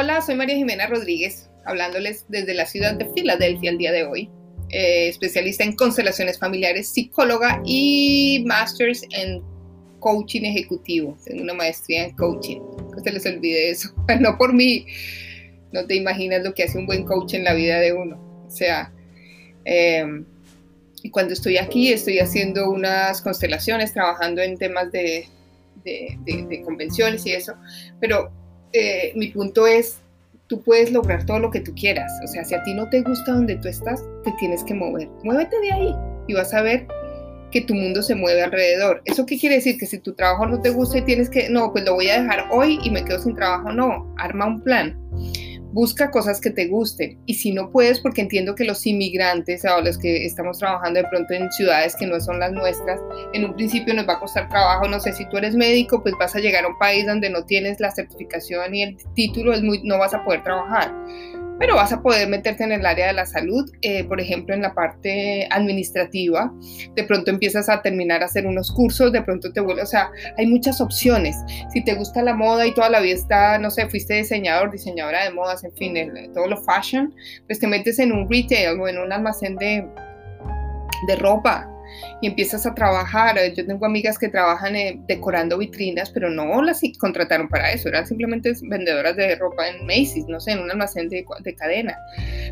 Hola, soy María Jimena Rodríguez, hablándoles desde la ciudad de Filadelfia el día de hoy. Eh, especialista en constelaciones familiares, psicóloga y masters en coaching ejecutivo. Tengo una maestría en coaching. No se les olvide eso. No por mí. No te imaginas lo que hace un buen coach en la vida de uno. O sea, y cuando estoy aquí estoy haciendo unas constelaciones, trabajando en temas de, de convenciones y eso. Pero eh, mi punto es, tú puedes lograr todo lo que tú quieras. O sea, si a ti no te gusta donde tú estás, te tienes que mover. Muévete de ahí y vas a ver que tu mundo se mueve alrededor. ¿Eso qué quiere decir? Que si tu trabajo no te gusta y tienes que, no, pues lo voy a dejar hoy y me quedo sin trabajo. No, arma un plan busca cosas que te gusten. Y si no puedes, porque entiendo que los inmigrantes o los que estamos trabajando de pronto en ciudades que no son las nuestras, en un principio nos va a costar trabajo. No sé, si tú eres médico, pues vas a llegar a un país donde no tienes la certificación y el título, es muy, no vas a poder trabajar pero vas a poder meterte en el área de la salud, eh, por ejemplo, en la parte administrativa. De pronto empiezas a terminar a hacer unos cursos, de pronto te vuelves, o sea, hay muchas opciones. Si te gusta la moda y toda la vida está, no sé, fuiste diseñador, diseñadora de modas, en fin, todo lo fashion, pues te metes en un retail o en un almacén de, de ropa y empiezas a trabajar. Yo tengo amigas que trabajan eh, decorando vitrinas, pero no las contrataron para eso, eran simplemente vendedoras de ropa en Macy's, no sé, en un almacén de, de cadena.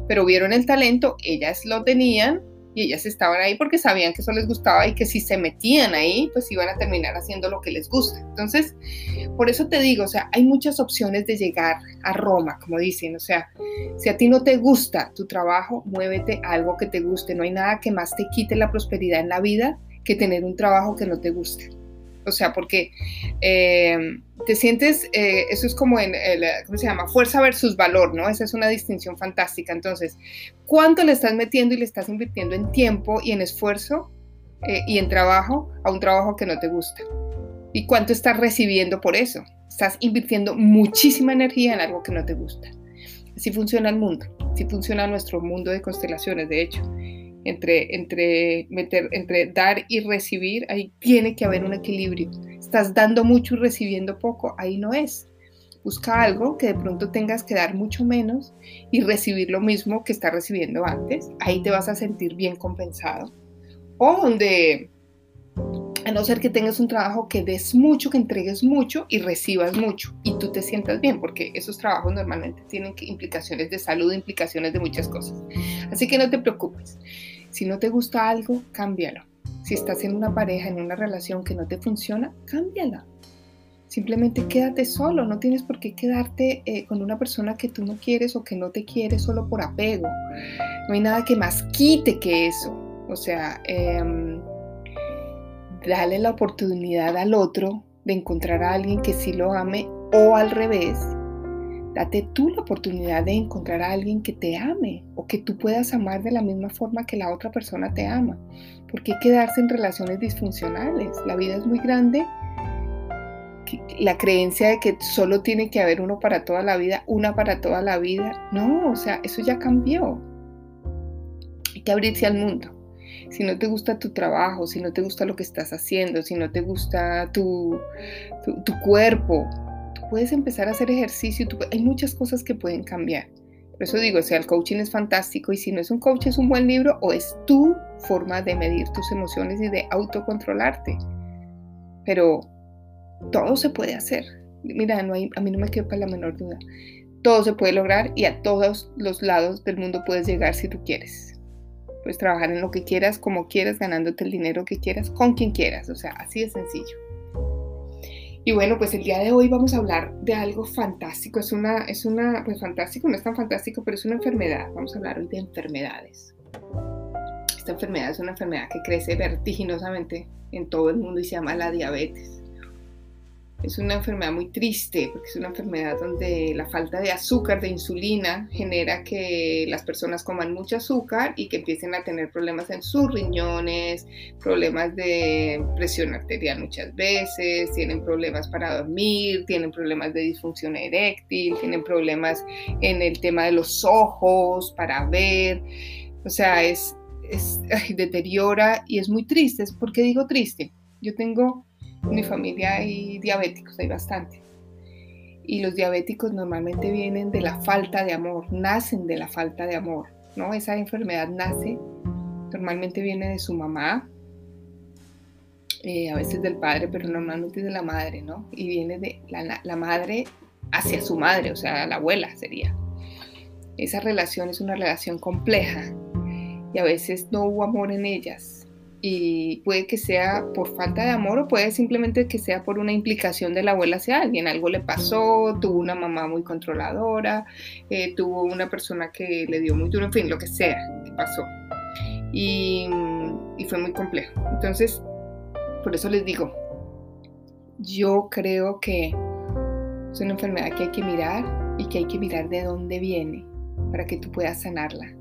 Pero vieron el talento, ellas lo tenían y ellas estaban ahí porque sabían que eso les gustaba y que si se metían ahí, pues iban a terminar haciendo lo que les gusta. Entonces, por eso te digo, o sea, hay muchas opciones de llegar a Roma, como dicen, o sea, si a ti no te gusta tu trabajo, muévete a algo que te guste. No hay nada que más te quite la prosperidad en la vida que tener un trabajo que no te guste. O sea, porque eh, te sientes, eh, eso es como en, el, ¿cómo se llama? Fuerza versus valor, ¿no? Esa es una distinción fantástica. Entonces, ¿cuánto le estás metiendo y le estás invirtiendo en tiempo y en esfuerzo eh, y en trabajo a un trabajo que no te gusta? ¿Y cuánto estás recibiendo por eso? Estás invirtiendo muchísima energía en algo que no te gusta. Así funciona el mundo, así funciona nuestro mundo de constelaciones, de hecho entre, entre, meter, entre dar y recibir, ahí tiene que haber un equilibrio. Estás dando mucho y recibiendo poco, ahí no es. Busca algo que de pronto tengas que dar mucho menos y recibir lo mismo que estás recibiendo antes. Ahí te vas a sentir bien compensado. O donde, a no ser que tengas un trabajo que des mucho, que entregues mucho y recibas mucho y tú te sientas bien, porque esos trabajos normalmente tienen implicaciones de salud, implicaciones de muchas cosas. Así que no te preocupes. Si no te gusta algo, cámbialo. Si estás en una pareja, en una relación que no te funciona, cámbiala. Simplemente quédate solo, no tienes por qué quedarte eh, con una persona que tú no quieres o que no te quiere solo por apego. No hay nada que más quite que eso. O sea, eh, dale la oportunidad al otro de encontrar a alguien que sí lo ame o al revés, Date tú la oportunidad de encontrar a alguien que te ame o que tú puedas amar de la misma forma que la otra persona te ama. Porque hay quedarse en relaciones disfuncionales. La vida es muy grande. La creencia de que solo tiene que haber uno para toda la vida, una para toda la vida. No, o sea, eso ya cambió. Hay que abrirse al mundo. Si no te gusta tu trabajo, si no te gusta lo que estás haciendo, si no te gusta tu, tu cuerpo, puedes empezar a hacer ejercicio, hay muchas cosas que pueden cambiar. Por eso digo, o sea, el coaching es fantástico y si no es un coach, es un buen libro o es tu forma de medir tus emociones y de autocontrolarte. Pero todo se puede hacer. Mira, hay, a mí no me quepa la menor duda. Todo se puede lograr y a todos los lados del mundo puedes llegar si tú quieres. Puedes trabajar en lo que quieras, como quieras, ganándote el dinero que quieras, con quien quieras. O sea, así de sencillo. Y bueno, pues el día de hoy vamos a hablar de algo fantástico. Es una, es una, pues fantástico, no es tan fantástico, pero es una enfermedad. Vamos a hablar hoy de enfermedades. Esta enfermedad es una enfermedad que crece vertiginosamente en todo el mundo y se llama la diabetes. Es una enfermedad muy triste porque es una enfermedad donde la falta de azúcar, de insulina, genera que las personas coman mucho azúcar y que empiecen a tener problemas en sus riñones, problemas de presión arterial muchas veces, tienen problemas para dormir, tienen problemas de disfunción eréctil, tienen problemas en el tema de los ojos, para ver. O sea, es, es deteriora y es muy triste. ¿Por qué digo triste? Yo tengo en mi familia hay diabéticos, hay bastante. Y los diabéticos normalmente vienen de la falta de amor, nacen de la falta de amor, ¿no? Esa enfermedad nace, normalmente viene de su mamá, eh, a veces del padre, pero normalmente de la madre, ¿no? Y viene de la, la madre hacia su madre, o sea, la abuela sería. Esa relación es una relación compleja y a veces no hubo amor en ellas y puede que sea por falta de amor o puede simplemente que sea por una implicación de la abuela hacia alguien. Algo le pasó, tuvo una mamá muy controladora, eh, tuvo una persona que le dio muy duro, en fin, lo que sea que pasó. Y, y fue muy complejo. Entonces, por eso les digo, yo creo que es una enfermedad que hay que mirar y que hay que mirar de dónde viene para que tú puedas sanarla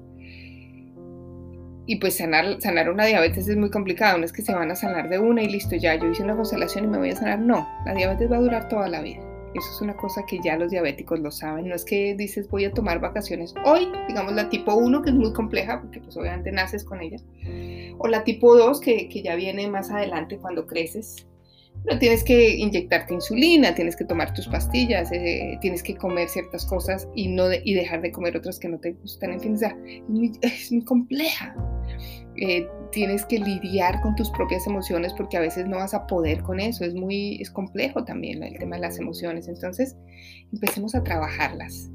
y pues sanar, sanar una diabetes es muy complicado, no es que se van a sanar de una y listo, ya yo hice una constelación y me voy a sanar, no, la diabetes va a durar toda la vida. Eso es una cosa que ya los diabéticos lo saben, no es que dices voy a tomar vacaciones hoy, digamos la tipo 1 que es muy compleja porque pues obviamente naces con ella, o la tipo 2 que, que ya viene más adelante cuando creces, pero tienes que inyectarte insulina, tienes que tomar tus pastillas, eh, tienes que comer ciertas cosas y, no y dejar de comer otras que no te gustan. En fin, o sea, es muy, compleja. Eh, tienes que lidiar con tus propias emociones porque a veces no vas a poder con eso. Es muy es complejo también el tema de las emociones. Entonces, empecemos a trabajarlas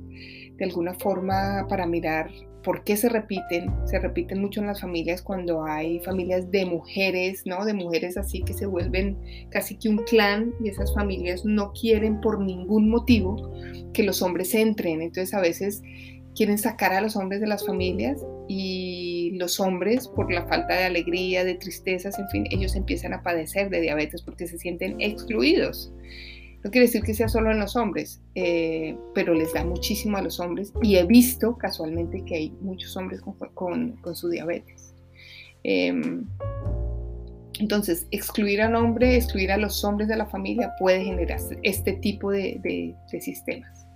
de alguna forma para mirar ¿Por qué se repiten? Se repiten mucho en las familias cuando hay familias de mujeres, ¿no? De mujeres así que se vuelven casi que un clan y esas familias no quieren por ningún motivo que los hombres entren. Entonces a veces quieren sacar a los hombres de las familias y los hombres por la falta de alegría, de tristezas, en fin, ellos empiezan a padecer de diabetes porque se sienten excluidos. No quiere decir que sea solo en los hombres, eh, pero les da muchísimo a los hombres y he visto casualmente que hay muchos hombres con, su diabetes. Em, entonces, excluir al hombre, excluir a los hombres de la familia puede generar este tipo de, sistemas.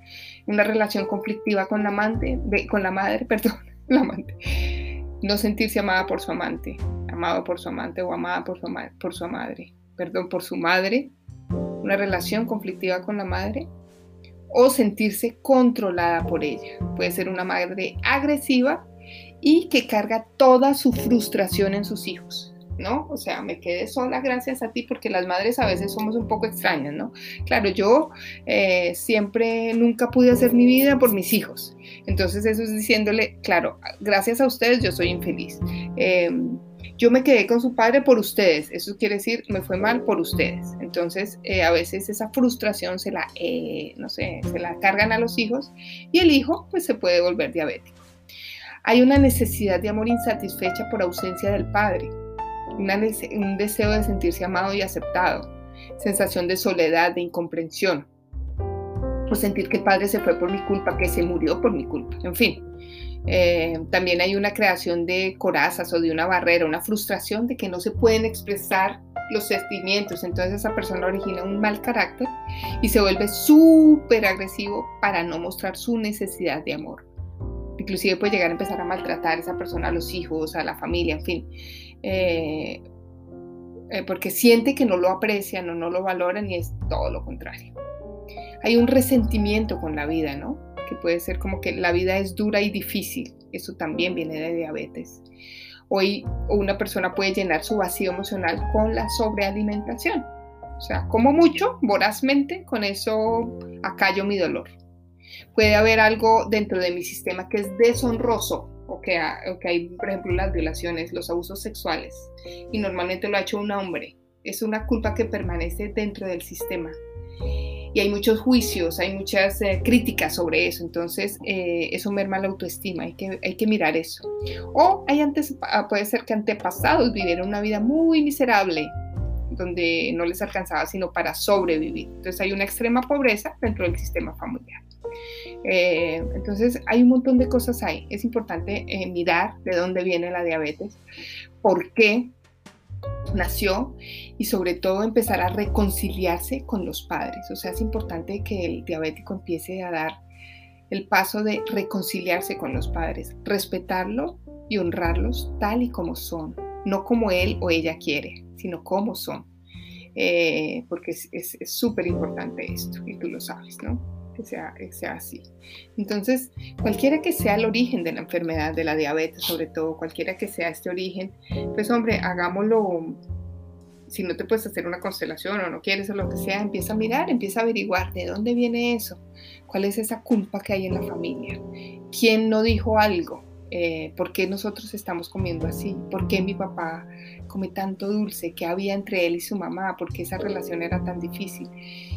Una relación conflictiva con la amante, con la madre, perdón, la amante. No sentirse amada por su amante, amado por su amante o amada por su, por su madre, perdón, por su madre una relación conflictiva con la madre o sentirse controlada por ella. Puede ser una madre agresiva y que carga toda su frustración en sus hijos. ¿No? O sea, me quedé sola gracias a ti porque las madres a veces somos un poco extrañas, ¿no? Claro, yo eh, siempre, nunca pude hacer mi vida por mis hijos. Entonces eso es diciéndole, claro, gracias a ustedes yo soy infeliz. Em, yo me quedé con su padre por ustedes, eso quiere decir, me fue mal por ustedes. Entonces, eh, a veces esa frustración se la, eh, no sé, se la cargan a los hijos y el hijo pues se puede volver diabético. Hay una necesidad de amor insatisfecha por ausencia del padre, un deseo de sentirse amado y aceptado, sensación de soledad, de incomprensión, por sentir que el padre se fue por mi culpa, que se murió por mi culpa, en fin. Eh, también hay una creación de corazas o de una barrera, una frustración de que no se pueden expresar los sentimientos. Entonces esa persona origina un mal carácter y se vuelve súper agresivo para no mostrar su necesidad de amor. Inclusive puede llegar a empezar a maltratar a esa persona, a los hijos, a la familia, en fin. Eh, eh, porque siente que no lo aprecian o no lo valoran y es todo lo contrario. Hay un resentimiento con la vida, ¿no? que puede ser como que la vida es dura y difícil. Eso también viene de diabetes. Hoy una persona puede llenar su vacío emocional con la sobrealimentación. O sea, como mucho, vorazmente, con eso acallo mi dolor. Puede haber algo dentro de mi sistema que es deshonroso, o que, o que hay, por ejemplo, las violaciones, los abusos sexuales, y normalmente lo ha hecho un hombre. Es una culpa que permanece dentro del sistema y hay muchos juicios, hay muchas eh, críticas sobre eso, entonces eh, eso merma la autoestima, hay que, hay que mirar eso. O hay antes, ah, puede ser que antepasados vivieron una vida muy miserable, donde no les alcanzaba sino para sobrevivir. Entonces hay una extrema pobreza dentro del sistema familiar. Eh, entonces hay un montón de cosas ahí. Es importante mirar de dónde viene la diabetes, por qué nació y sobre todo empezar a reconciliarse con los padres. O sea, es importante que el diabético empiece a dar el paso de reconciliarse con los padres, respetarlo y honrarlos tal y como son, no como él o ella quiere, sino como son. Eh, porque es súper importante esto y tú lo sabes, ¿no? Que sea, que sea así. Entonces, cualquiera que sea el origen de la enfermedad, de la diabetes sobre todo, cualquiera que sea este origen, pues hombre, hagámoslo si no te puedes hacer una constelación o no quieres o lo que sea, empieza a mirar, empieza a averiguar de dónde viene eso, cuál es esa culpa que hay en la familia, quién no dijo algo, eh, por qué nosotros estamos comiendo así, por qué mi papá come tanto dulce, qué había entre él y su mamá, por qué esa relación era tan difícil.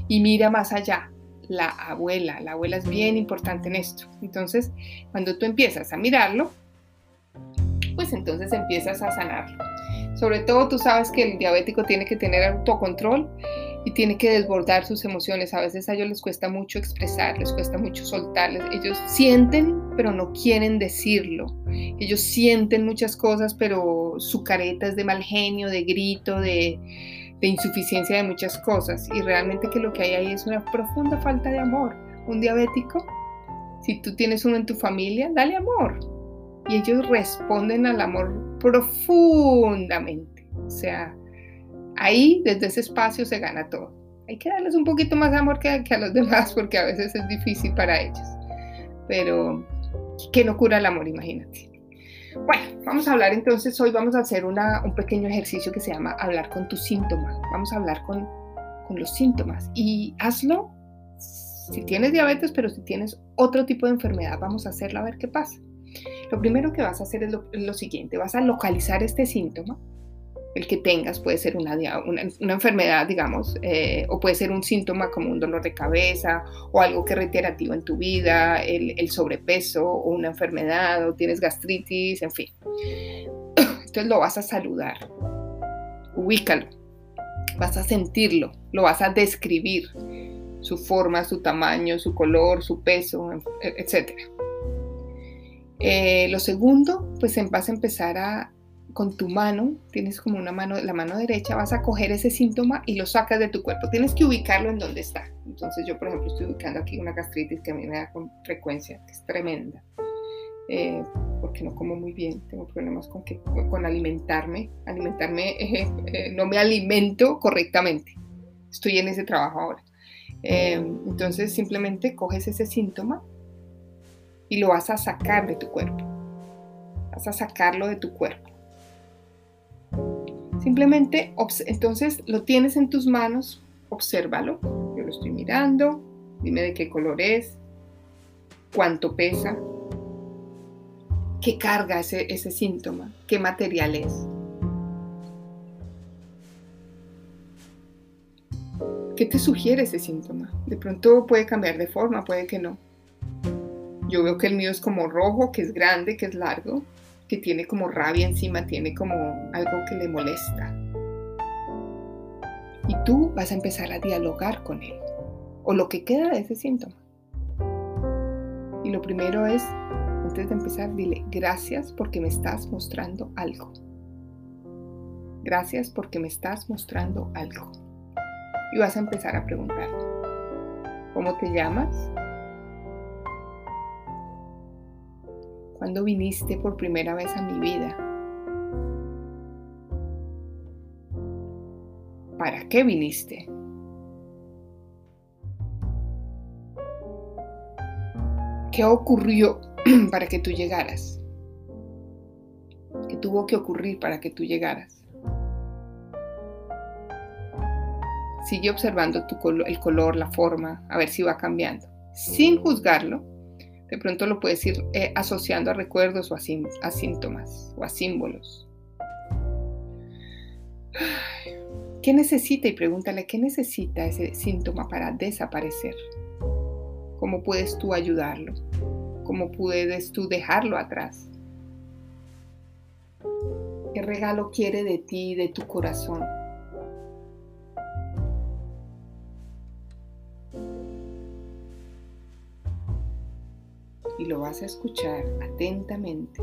Y mira más allá, la abuela, la abuela es bien importante en esto. Entonces, cuando tú empiezas a mirarlo, pues entonces empiezas a sanarlo. Sobre todo tú sabes que el diabético tiene que tener autocontrol y tiene que desbordar sus emociones. A veces a ellos les cuesta mucho expresar, les cuesta mucho soltarles. Ellos sienten, pero no quieren decirlo. Ellos sienten muchas cosas, pero su careta es de mal genio, de grito, de, de insuficiencia de muchas cosas. Y realmente que lo que hay ahí es una profunda falta de amor. Un diabético, si tú tienes uno en tu familia, dale amor y ellos responden al amor profundamente. O sea, ahí desde ese espacio se gana todo. Hay que darles un poquito más de amor que, a los demás porque a veces es difícil para ellos. Pero, ¿qué no cura el amor? Imagínate. Bueno, vamos a hablar entonces, hoy vamos a hacer un pequeño ejercicio que se llama hablar con tus síntomas. Vamos a hablar con, con los síntomas y hazlo si tienes diabetes, pero si tienes otro tipo de enfermedad, vamos a hacerlo a ver qué pasa. Lo primero que vas a hacer es lo, siguiente, vas a localizar este síntoma, el que tengas, puede ser una, una, enfermedad, digamos, eh, o puede ser un síntoma como un dolor de cabeza o algo que es reiterativo en tu vida, el, sobrepeso o una enfermedad o tienes gastritis, en fin. Entonces lo vas a saludar, ubícalo, vas a sentirlo, lo vas a describir, su forma, su tamaño, su color, su peso, etcétera. Eh, lo segundo, pues vas a empezar a, con tu mano, tienes como una mano, la mano derecha, vas a coger ese síntoma y lo sacas de tu cuerpo. Tienes que ubicarlo en donde está. Entonces yo, por ejemplo, estoy ubicando aquí una gastritis que a mí me da con frecuencia, que es tremenda. Eh, porque no como muy bien, tengo problemas con, que, con alimentarme, alimentarme, eh, no me alimento correctamente. Estoy en ese trabajo ahora. entonces simplemente coges ese síntoma y lo vas a sacar de tu cuerpo. Vas a sacarlo de tu cuerpo. Simplemente, entonces lo tienes en tus manos, obsérvalo. Yo lo estoy mirando, dime de qué color es, cuánto pesa, qué carga ese, ese síntoma, qué material es. ¿Qué te sugiere ese síntoma? De pronto puede cambiar de forma, puede que no. Yo veo que el mío es como rojo, que es grande, que es largo, que tiene como rabia encima, tiene como algo que le molesta. Y tú vas a empezar a dialogar con él, o lo que queda de ese síntoma. Y lo primero es, antes de empezar, dile, gracias porque me estás mostrando algo. Gracias porque me estás mostrando algo. Y vas a empezar a preguntar, ¿cómo te llamas? ¿Cuándo viniste por primera vez a mi vida? ¿Para qué viniste? ¿Qué ocurrió para que tú llegaras? ¿Qué tuvo que ocurrir para que tú llegaras? Sigue observando tu el color, la forma, a ver si va cambiando, sin juzgarlo, de pronto lo puedes ir eh, asociando a recuerdos o a, síntomas o a símbolos. ¿Qué necesita? Y pregúntale, ¿qué necesita ese síntoma para desaparecer? ¿Cómo puedes tú ayudarlo? ¿Cómo puedes tú dejarlo atrás? ¿Qué regalo quiere de ti, de tu corazón? Y lo vas a escuchar atentamente.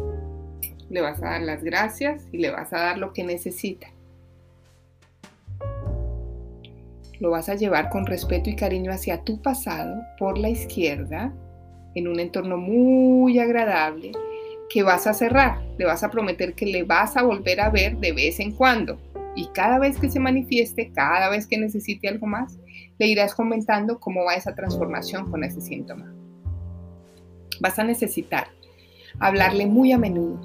Le vas a dar las gracias y le vas a dar lo que necesita. Lo vas a llevar con respeto y cariño hacia tu pasado por la izquierda, en un entorno muy agradable que vas a cerrar. Le vas a prometer que le vas a volver a ver de vez en cuando. Y cada vez que se manifieste, cada vez que necesite algo más, le irás comentando cómo va esa transformación con ese síntoma. Vas a necesitar hablarle muy a menudo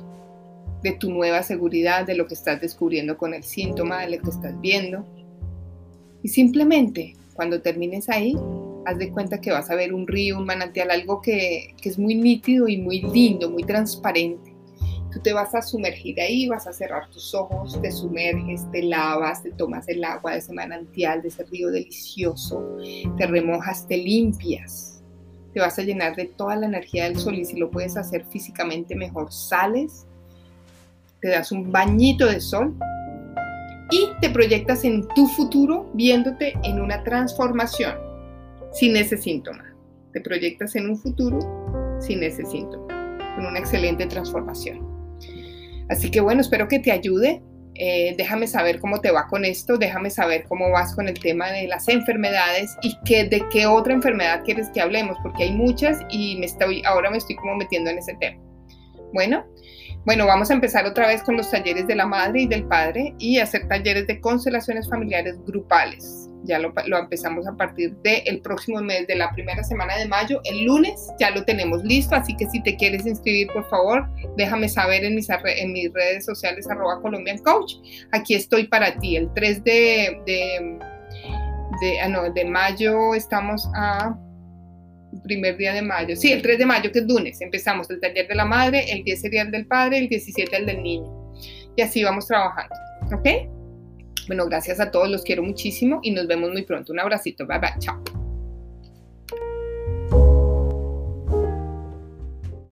de tu nueva seguridad, de lo que estás descubriendo con el síntoma, de lo que estás viendo. Y simplemente, cuando termines ahí, haz de cuenta que vas a ver un río, un manantial, algo que, que es muy nítido y muy lindo, muy transparente. Tú te vas a sumergir ahí, vas a cerrar tus ojos, te sumerges, te lavas, te tomas el agua de ese manantial, de ese río delicioso, te remojas, te limpias, te vas a llenar de toda la energía del sol y si lo puedes hacer físicamente mejor, sales, te das un bañito de sol y te proyectas en tu futuro viéndote en una transformación sin ese síntoma. Te proyectas en un futuro sin ese síntoma, con una excelente transformación. Así que bueno, espero que te ayude. Eh, déjame saber cómo te va con esto, déjame saber cómo vas con el tema de las enfermedades y que, de qué otra enfermedad quieres que hablemos, porque hay muchas y me estoy, ahora me estoy como metiendo en ese tema. Bueno, bueno, vamos a empezar otra vez con los talleres de la madre y del padre y hacer talleres de constelaciones familiares grupales ya lo, empezamos a partir del próximo mes, de la primera semana de mayo. El lunes ya lo tenemos listo, así que si te quieres inscribir, por favor, déjame saber en mis, en mis redes sociales arroba Colombian Coach. Aquí estoy para ti. El 3 de, de, de, ah, de mayo estamos a primer día de mayo. Sí, el 3 de mayo, que es lunes. Empezamos el taller de la madre, el 10 sería el del padre, el 17 el del niño. Y así vamos trabajando. ¿Ok? Bueno, gracias a todos, los quiero muchísimo y nos vemos muy pronto. Un abracito, bye bye, chao.